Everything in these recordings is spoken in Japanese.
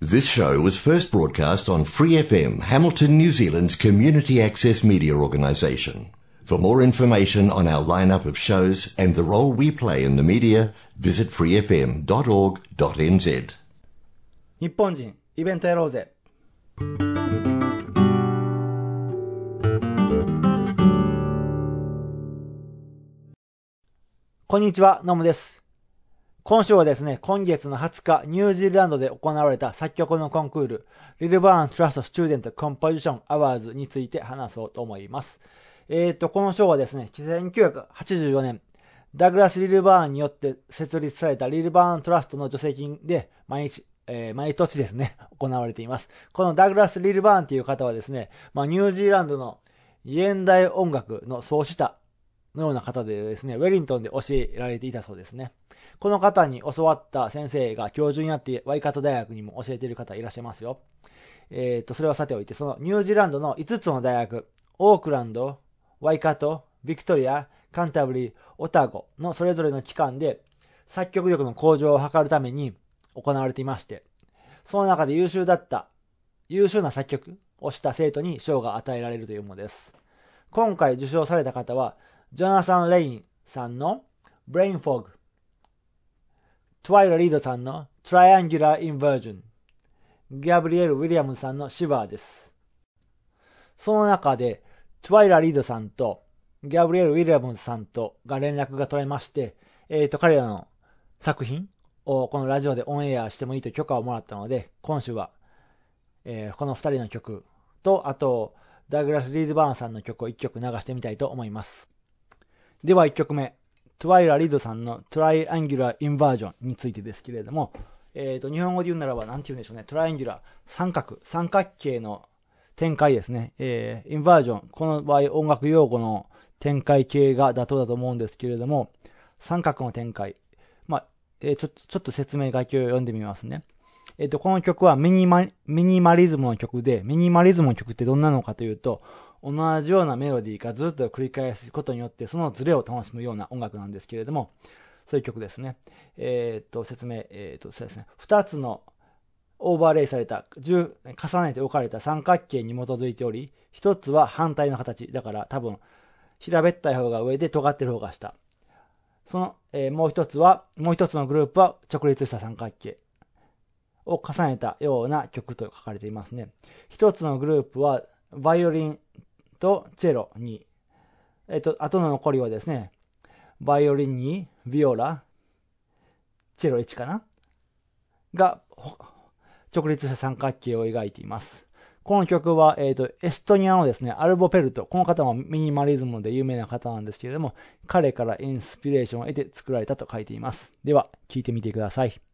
This show was first broadcast on Free FM, Hamilton, New Zealand's community access media organisation. For more information on our lineup of shows and the role we play in the media, visit freefm.org.nz. 日本人、イベントやろうぜ。こんにちは、ノムです。 今週はですね、今月の20日、ニュージーランドで行われた作曲のコンクール、リルバーン・トラスト・スチューデント・コンポジション・アワーズについて話そうと思います。えっ、と、この賞はですね、1984年、ダグラス・リルバーンによって設立されたリルバーン・トラストの助成金で毎日、えー毎年ですね、行われています。このダグラス・リルバーンという方はですね、まあ、ニュージーランドの現代音楽の創始者のような方でですね、ウェリントンで教えられていたそうですね。この方に教わった先生が教授になってワイカト大学にも教えている方いらっしゃいますよ。えっ、と、それはさておいて、そのニュージーランドの5つの大学、オークランド、ワイカト、ビクトリア、カンタブリー、オタゴのそれぞれの機関で作曲力の向上を図るために行われていまして、その中で優秀だった、優秀な作曲をした生徒に賞が与えられるというものです。今回受賞された方は、ジョナサン・レインさんの Brain Fog、トワイラ・リードさんの Triangular Inversion、ギャブリエル・ウィリアムズさんの Shiver です。その中で、トワイラ・リードさんとギャブリエル・ウィリアムズさんとが連絡が取れまして、えっ、と、彼らの作品をこのラジオでオンエアしてもいいと許可をもらったので、今週は、えーこの二人の曲と、あと、ダグラス・リードバーンさんの曲を一曲流してみたいと思います。では一曲目、トワイラ・リードさんのトライアンギュラー・インバージョンについてですけれども、えっ、と、日本語で言うならば、なんて言うんでしょうね、トライアンギュラー、三角、三角形の展開ですね。えーインバージョン、この場合音楽用語の展開形が妥当だと思うんですけれども、三角の展開。まあ、えーちょっと、ちょっと説明書きを読んでみますね。えっ、と、この曲はミニマ、ミニマリズムの曲で、ミニマリズムの曲ってどんなのかというと、同じようなメロディーがずっと繰り返すことによって、そのズレを楽しむような音楽なんですけれども、そういう曲ですね。えっ、と、説明、えっ、と、そうですね。二つのオーバーレイされた、重ねて置かれた三角形に基づいており、一つは反対の形。だから多分、平べったい方が上で尖ってる方が下。その、えーもう一つは、もう一つのグループは直立した三角形を重ねたような曲と書かれていますね。一つのグループは、バイオリンとチェロに、えっ、と、後の残りはですね、バイオリンにビオラ、チェロ1かな？が、直立した三角形を描いています。この曲は、えっ、と、エストニアのですね、アルボペルト。この方もミニマリズムで有名な方なんですけれども、彼からインスピレーションを得て作られたと書いています。では、聴いてみてください。「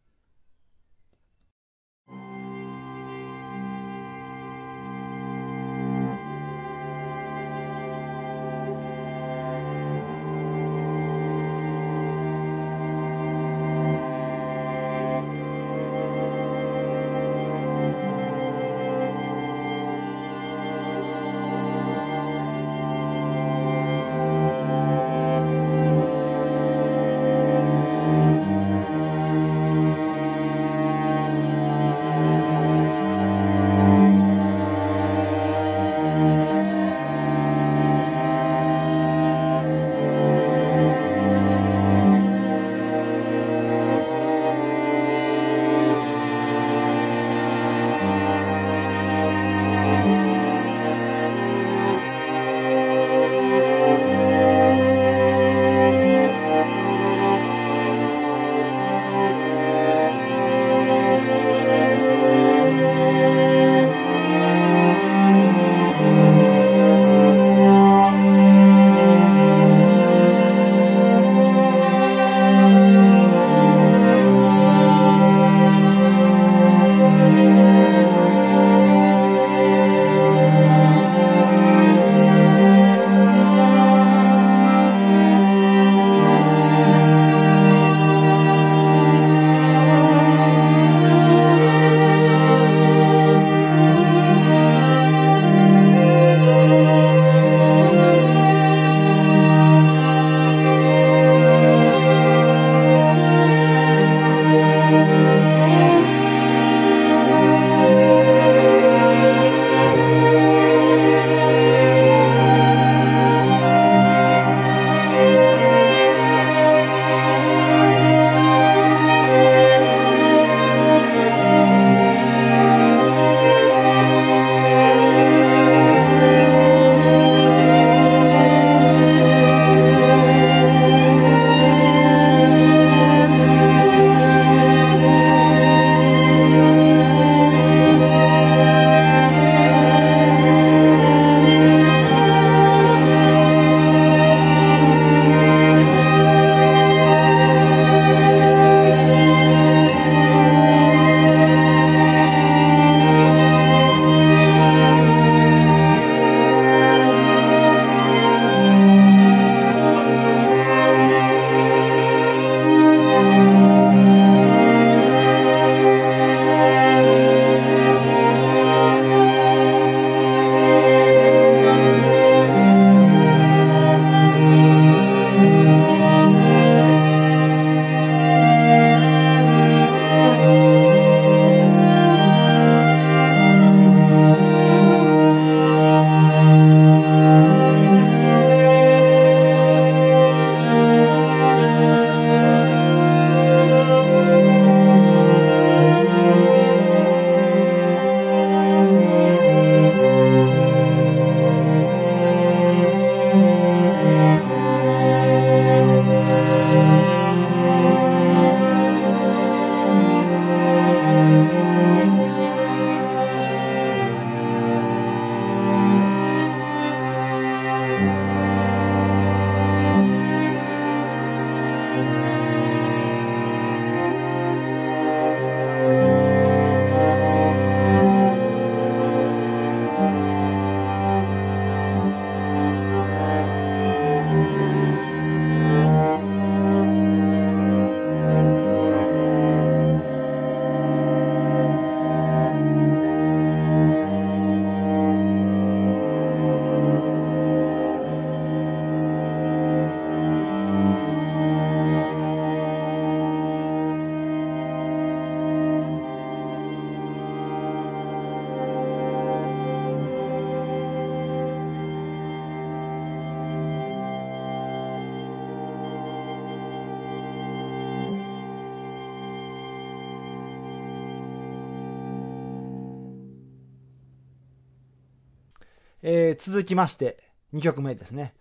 えー、続きまして、2曲目ですね。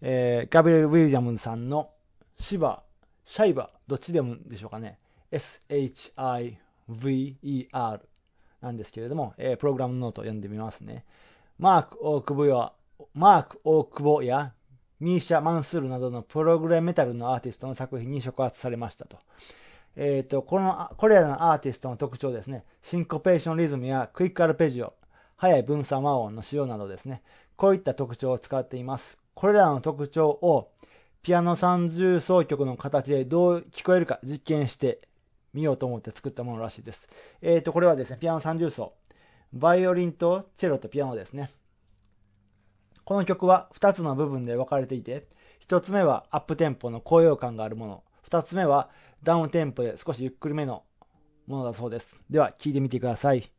えー、ガブリエル・ウィリアムズさんのシバ、シャイバ、どっちでもでしょうかね。S-H-I-V-E-R なんですけれども、えー、プログラムノートを読んでみますね。マーク・オークボや、マーク・オークボや、ミーシャ・マンスールなどのプログレメタルのアーティストの作品に触発されましたと。えっ、ー、と、この、これらのアーティストの特徴ですね。シンコペーションリズムやクイックアルペジオ、速い分散和音の使用などですね。こういった特徴を使っています。これらの特徴をピアノ三重奏曲の形でどう聞こえるか実験してみようと思って作ったものらしいです。えっ、ー、と、これはですね、ピアノ三重奏。バイオリンとチェロとピアノですね。この曲は2つの部分で分かれていて、1つ目はアップテンポの高揚感があるもの、2つ目はダウンテンポで少しゆっくりめのものだそうです。では、聴いてみてください。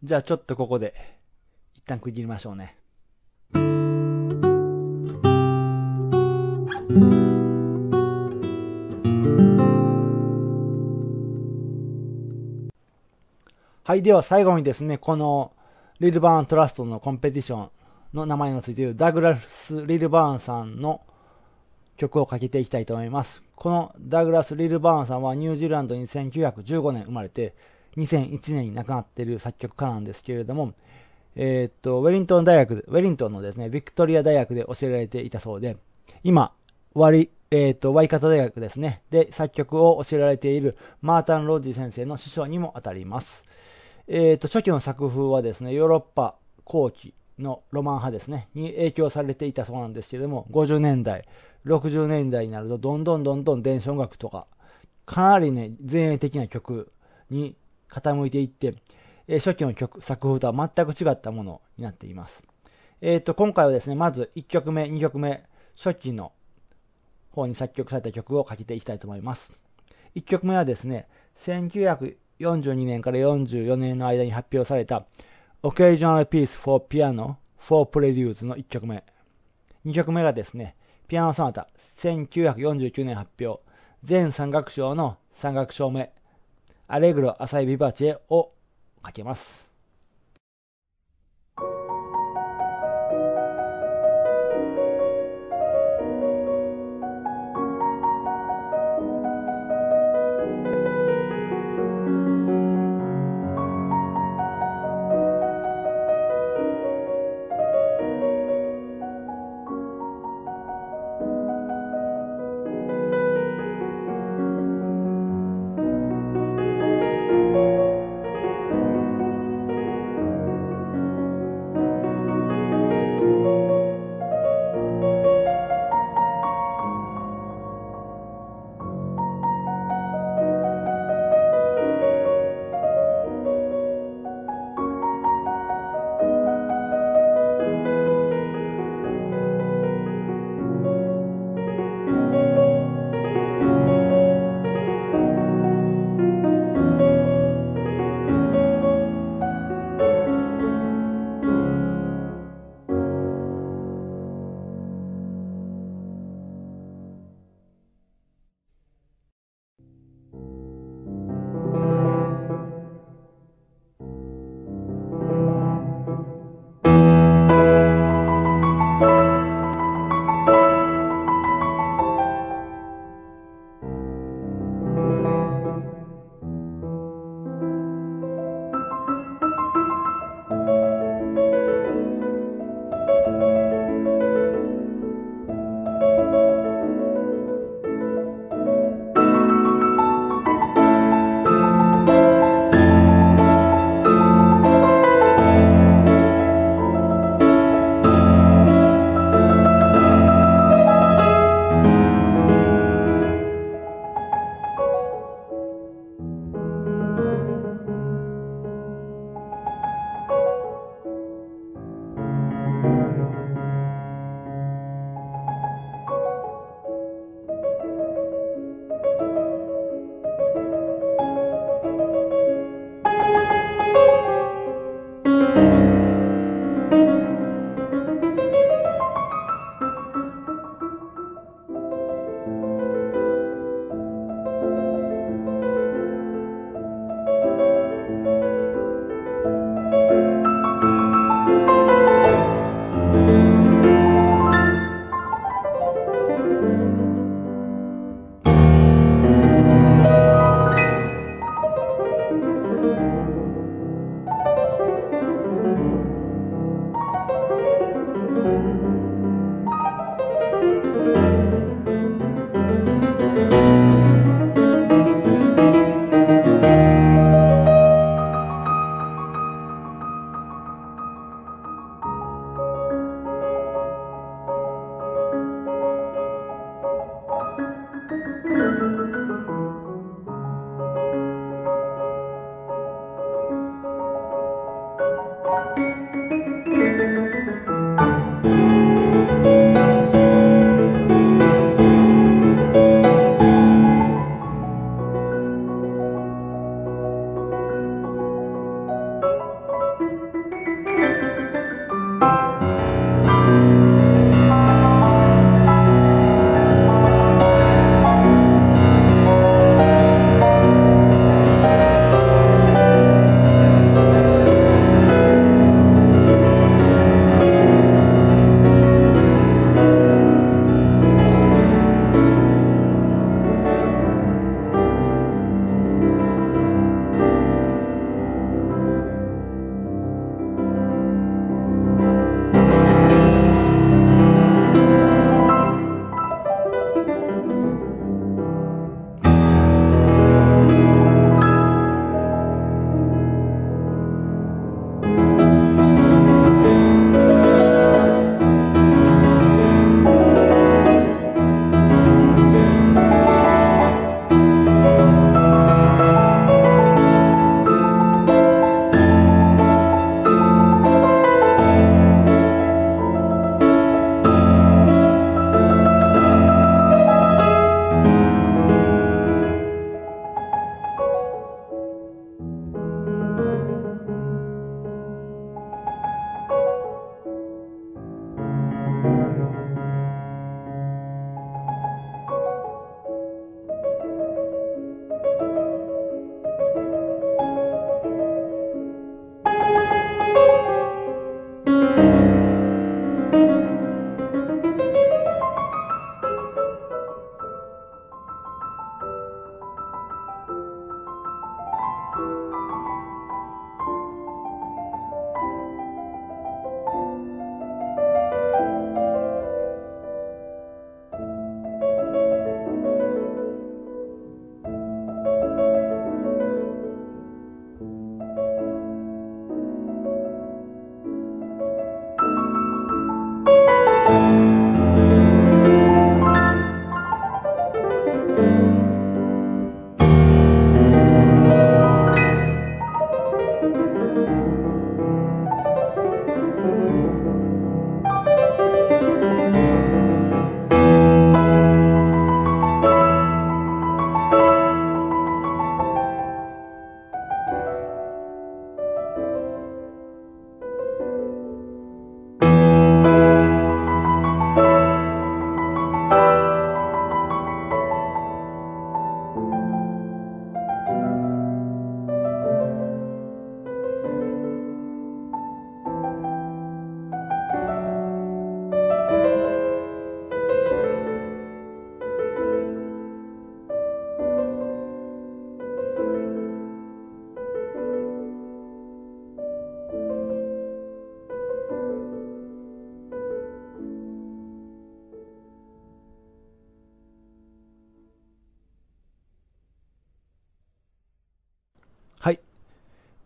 じゃあちょっとここで一旦区切りましょうね。はい。では最後にですね、このリルバーントラストのコンペティションの名前のついているダグラス・リルバーンさんの曲をかけていきたいと思います。このダグラス・リルバーンさんはニュージーランドに1915年生まれて、2001年に亡くなっている作曲家なんですけれども、えー、っと、ウェリントン大学、ウェリントンのですね、ビクトリア大学で教えられていたそうで、今、割、えー、っと、ワイカト大学ですね、で作曲を教えられているマータン・ロッジ先生の師匠にも当たります。えー、っと、初期の作風はですね、ヨーロッパ後期のロマン派ですね、に影響されていたそうなんですけれども、50年代、60年代になると、どんどんどんどん伝承楽とか、かなりね、前衛的な曲に傾いていって、えー、初期の曲、作風とは全く違ったものになっています。えっ、ー、と、今回はですね、まず1曲目、2曲目、初期の方に作曲された曲をかけていきたいと思います。1曲目はですね、1942年から44年の間に発表された Occasional Piece for Piano for Preludes の1曲目。2曲目がですね、ピアノソナタ1949年発表、全三楽章の三楽章目、アレグロ浅いビバチェをかけます。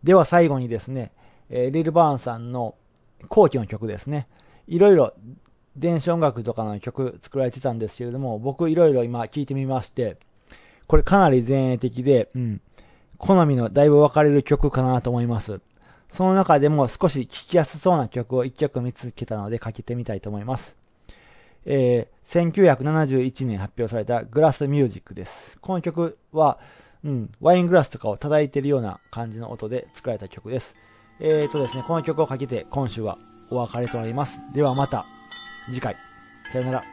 では最後にですね、えー、リル・バーンさんの後期の曲ですね。いろいろ電子音楽とかの曲作られてたんですけれども、僕いろいろ今聞いてみまして、これかなり前衛的で、うん、好みのだいぶ分かれる曲かなと思います。その中でも少し聴きやすそうな曲を一曲見つけたのでかけてみたいと思います。えー、1971年発表されたグラスミュージックです。この曲は、うん、ワイングラスとかを叩いてるような感じの音で作られた曲です。えーとですね、この曲をかけて今週はお別れとなります。ではまた次回。さよなら。